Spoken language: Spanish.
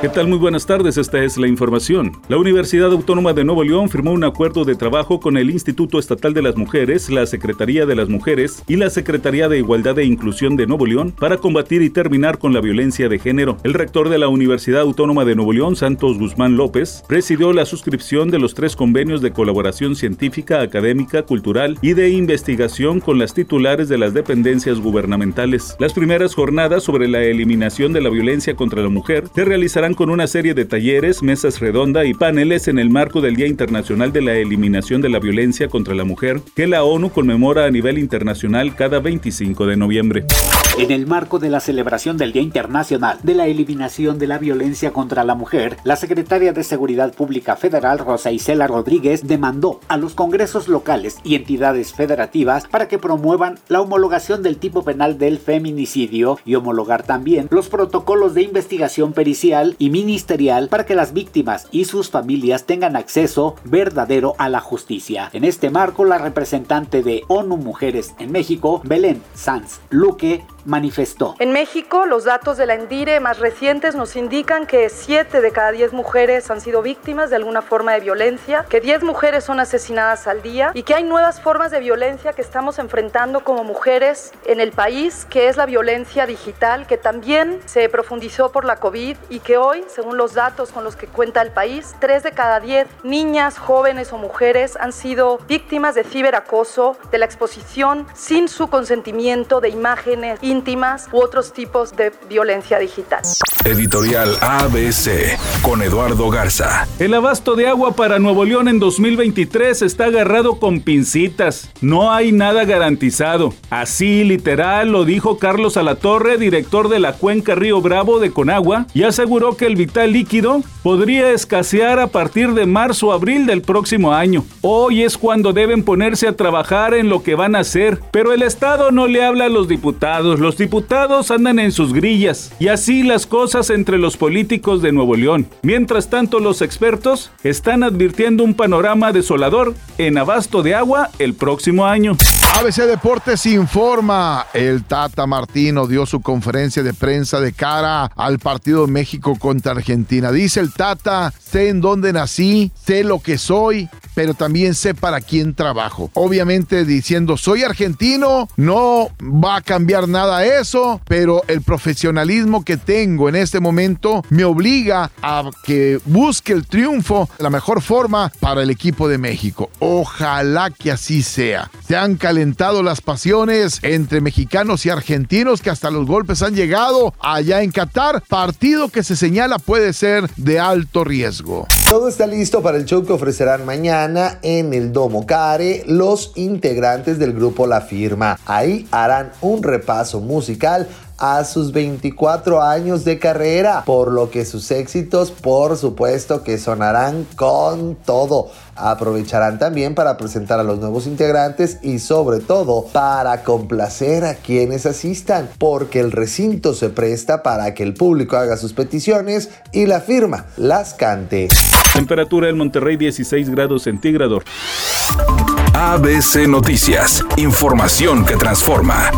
¿Qué tal? Muy buenas tardes, esta es la información. La Universidad Autónoma de Nuevo León firmó un acuerdo de trabajo con el Instituto Estatal de las Mujeres, la Secretaría de las Mujeres y la Secretaría de Igualdad e Inclusión de Nuevo León para combatir y terminar con la violencia de género. El rector de la Universidad Autónoma de Nuevo León, Santos Guzmán López, presidió la suscripción de los tres convenios de colaboración científica, académica, cultural y de investigación con las titulares de las dependencias gubernamentales. Las primeras jornadas sobre la eliminación de la violencia contra la mujer se realizarán con una serie de talleres, mesas redonda y paneles en el marco del Día Internacional de la Eliminación de la Violencia contra la Mujer, que la ONU conmemora a nivel internacional cada 25 de noviembre. En el marco de la celebración del Día Internacional de la Eliminación de la Violencia contra la Mujer, la secretaria de Seguridad Pública Federal, Rosa Isela Rodríguez, demandó a los congresos locales y entidades federativas para que promuevan la homologación del tipo penal del feminicidio y homologar también los protocolos de investigación pericial y ministerial para que las víctimas y sus familias tengan acceso verdadero a la justicia. En este marco, la representante de ONU Mujeres en México, Belén Sanz Luque, manifestó. En México, los datos de la Endire más recientes nos indican que 7 de cada 10 mujeres han sido víctimas de alguna forma de violencia, que 10 mujeres son asesinadas al día y que hay nuevas formas de violencia que estamos enfrentando como mujeres en el país, que es la violencia digital, que también se profundizó por la COVID y que hoy, según los datos con los que cuenta el país, 3 de cada 10 niñas, jóvenes o mujeres han sido víctimas de ciberacoso, de la exposición sin su consentimiento de imágenes íntimas u otros tipos de violencia digital. Editorial ABC con Eduardo Garza. El abasto de agua para Nuevo León en 2023 está agarrado con pincitas. No hay nada garantizado. Así literal lo dijo Carlos Alatorre, director de la cuenca Río Bravo de Conagua, y aseguró que el vital líquido podría escasear a partir de marzo o abril del próximo año. Hoy es cuando deben ponerse a trabajar en lo que van a hacer, pero el Estado no le habla a los diputados. Los diputados andan en sus grillas y así las cosas entre los políticos de Nuevo León. Mientras tanto, los expertos están advirtiendo un panorama desolador en abasto de agua el próximo año. ABC Deportes informa. El Tata Martino dio su conferencia de prensa de cara al partido México contra Argentina. Dice el Tata, sé en dónde nací, sé lo que soy, pero también sé para quién trabajo. Obviamente diciendo, soy argentino, no va a cambiar nada eso, pero el profesionalismo que tengo en este momento me obliga a que busque el triunfo de la mejor forma para el equipo de México. Ojalá que así sea. Se han calentado las pasiones entre mexicanos y argentinos que hasta los golpes han llegado allá en Qatar, partido que se señala puede ser de alto riesgo. Todo está listo para el show que ofrecerán mañana en el Domo Care los integrantes del grupo La Firma. Ahí harán un repaso musical a sus 24 años de carrera, por lo que sus éxitos por supuesto que sonarán con todo. Aprovecharán también para presentar a los nuevos integrantes y sobre todo para complacer a quienes asistan, porque el recinto se presta para que el público haga sus peticiones y la firma las cante. Temperatura en Monterrey 16 grados centígrados. ABC Noticias, información que transforma.